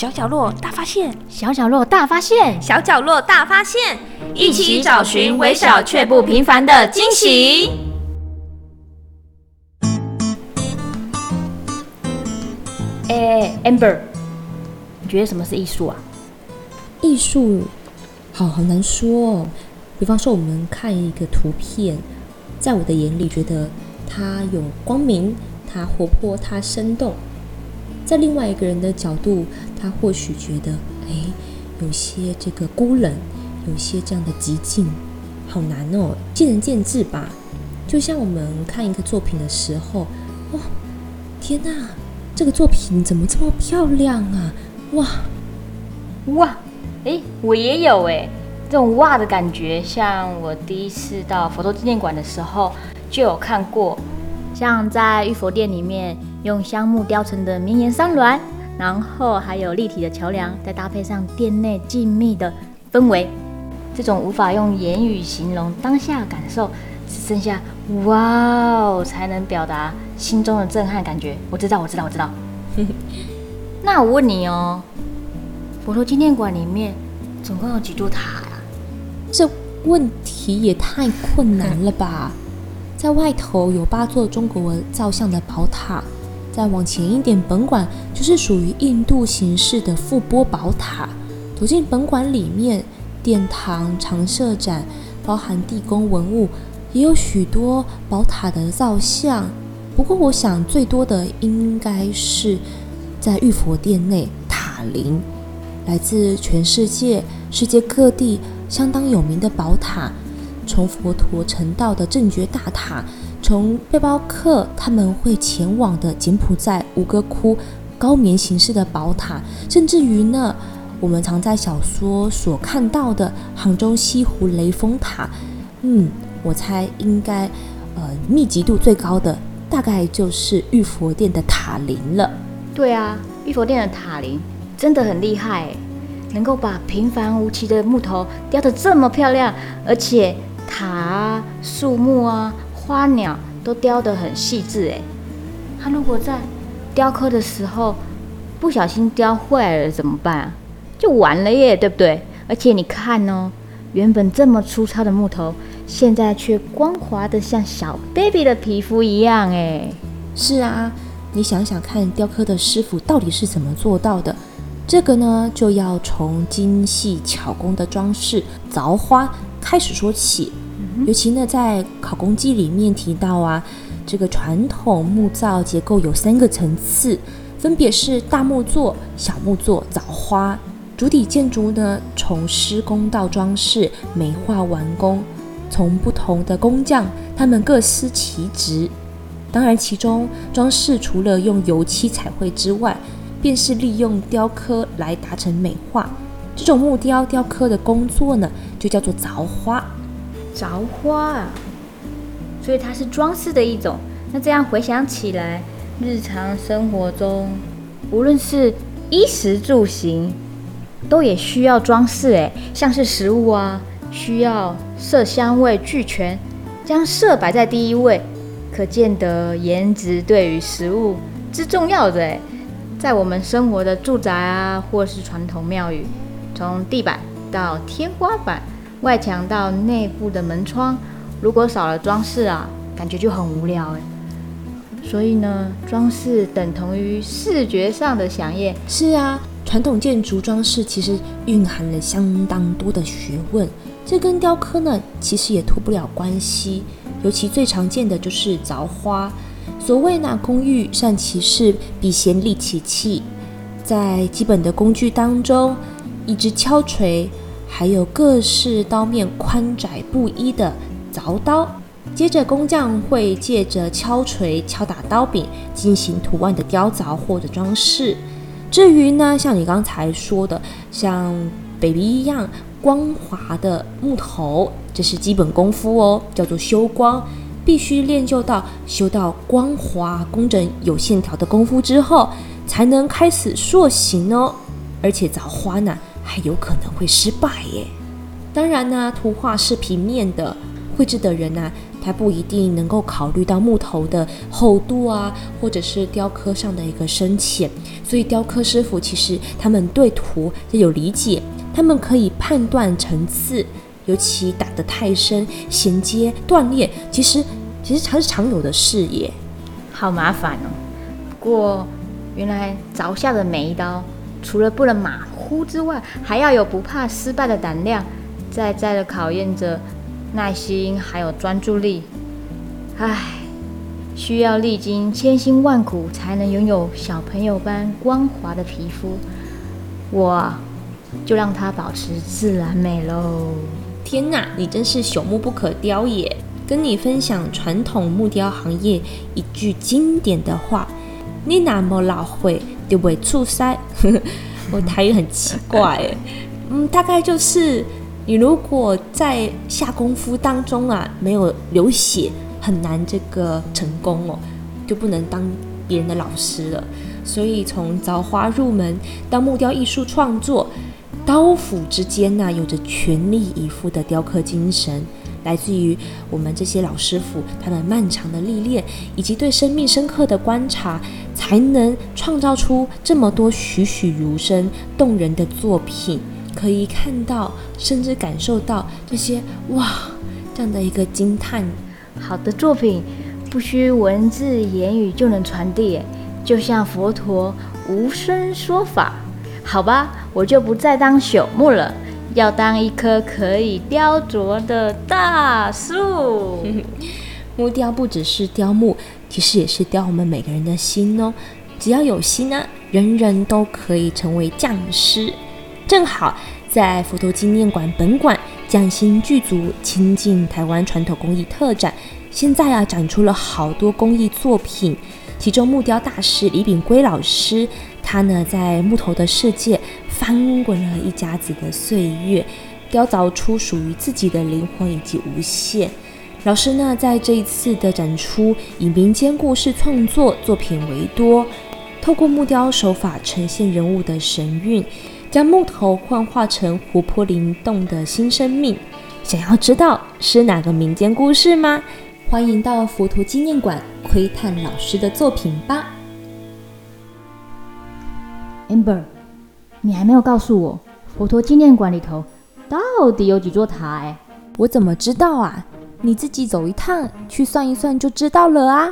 小角落大发现，小角落大发现，小角落大发现，一起找寻微小却不平凡的惊喜。哎，Amber，你觉得什么是艺术啊？艺术，好好难说哦。比方说，我们看一个图片，在我的眼里，觉得它有光明，它活泼，它生动；在另外一个人的角度，他或许觉得，哎，有些这个孤冷，有些这样的极静，好难哦，见仁见智吧。就像我们看一个作品的时候，哇，天哪，这个作品怎么这么漂亮啊？哇，哇，哎，我也有哎，这种哇的感觉，像我第一次到佛陀纪念馆的时候就有看过，像在玉佛殿里面用香木雕成的绵延山峦，然后还有立体的桥梁，再搭配上店内静谧的氛围，这种无法用言语形容当下感受，只剩下哇哦才能表达心中的震撼感觉。我知道，我知道，我知道。那我问你哦，佛陀纪念馆里面总共有几座塔呀？这问题也太困难了吧！在外头有八座中国造像的宝塔，再往前一点，本馆就是属于印度形式的覆钵宝塔。走进本馆里面，殿堂、常设展，包含地宫文物，也有许多宝塔的造像。不过，我想最多的应该是在玉佛殿内塔林，来自全世界、世界各地相当有名的宝塔，从佛陀成道的正觉大塔，从背包客他们会前往的柬埔寨吴哥窟高棉形式的宝塔，甚至于呢，我们常在小说所看到的杭州西湖雷峰塔，嗯，我猜应该呃密集度最高的。大概就是玉佛殿的塔林了。对啊，玉佛殿的塔林真的很厉害，能够把平凡无奇的木头雕得这么漂亮，而且塔、树木啊、花鸟都雕得很细致。哎，他如果在雕刻的时候不小心雕坏了怎么办啊？就完了耶，对不对？而且你看哦，原本这么粗糙的木头。现在却光滑的像小 baby 的皮肤一样，哎，是啊，你想想看，雕刻的师傅到底是怎么做到的？这个呢，就要从精细巧工的装饰凿花开始说起。尤其呢，在考工记里面提到啊，这个传统木造结构有三个层次，分别是大木座、小木座、凿花。主体建筑呢，从施工到装饰、美化完工。从不同的工匠，他们各司其职。当然，其中装饰除了用油漆彩绘之外，便是利用雕刻来达成美化。这种木雕雕刻的工作呢，就叫做凿花。着花啊，所以它是装饰的一种。那这样回想起来，日常生活中，无论是衣食住行，都也需要装饰。诶，像是食物啊。需要色香味俱全，将色摆在第一位，可见得颜值对于食物之重要的。在我们生活的住宅啊，或是传统庙宇，从地板到天花板、外墙到内部的门窗，如果少了装饰啊，感觉就很无聊哎。所以呢，装饰等同于视觉上的响应。是啊，传统建筑装饰其实蕴含了相当多的学问。这跟雕刻呢，其实也脱不了关系。尤其最常见的就是凿花。所谓呢，工欲善其事，必先利其器。在基本的工具当中，一支敲锤，还有各式刀面宽窄不一的凿刀。接着工匠会借着敲锤敲打刀柄，进行图案的雕凿或者装饰。至于呢，像你刚才说的，像 baby 一样。光滑的木头，这是基本功夫哦，叫做修光，必须练就到修到光滑、工整、有线条的功夫之后，才能开始塑形哦。而且凿花呢，还有可能会失败耶。当然呢，图画是平面的，绘制的人呢，他不一定能够考虑到木头的厚度啊，或者是雕刻上的一个深浅。所以雕刻师傅其实他们对图要有理解，他们可以判断层次，尤其打得太深，衔接断裂，其实其实还是常有的事耶。好麻烦哦。不过原来凿下的每一刀，除了不能马虎之外，还要有不怕失败的胆量，在在的考验着耐心还有专注力。唉，需要历经千辛万苦才能拥有小朋友般光滑的皮肤，我就让它保持自然美喽。天哪，你真是朽木不可雕也！跟你分享传统木雕行业一句经典的话：你那么老会就会出塞。我台语很奇怪，嗯，大概就是你如果在下功夫当中啊没有流血，很难这个成功哦，就不能当别人的老师了。所以从凿花入门到木雕艺术创作，刀斧之间呢有着全力以赴的雕刻精神。来自于我们这些老师傅，他们漫长的历练以及对生命深刻的观察，才能创造出这么多栩栩如生、动人的作品。可以看到，甚至感受到这些哇这样的一个惊叹。好的作品不需文字言语就能传递，就像佛陀无声说法。好吧，我就不再当朽木了。要当一棵可以雕琢的大树。木雕不只是雕木，其实也是雕我们每个人的心哦。只要有心呢，人人都可以成为匠师。正好在佛陀纪念馆本馆匠心具足，亲近台湾传统工艺特展，现在啊展出了好多工艺作品，其中木雕大师李炳圭老师。他呢，在木头的世界翻滚了一家子的岁月，雕凿出属于自己的灵魂以及无限。老师呢，在这一次的展出，以民间故事创作作品为多，透过木雕手法呈现人物的神韵，将木头幻化成活泼灵动的新生命。想要知道是哪个民间故事吗？欢迎到佛陀纪念馆窥探老师的作品吧。Amber，你还没有告诉我佛陀纪念馆里头到底有几座塔？哎，我怎么知道啊？你自己走一趟去算一算就知道了啊。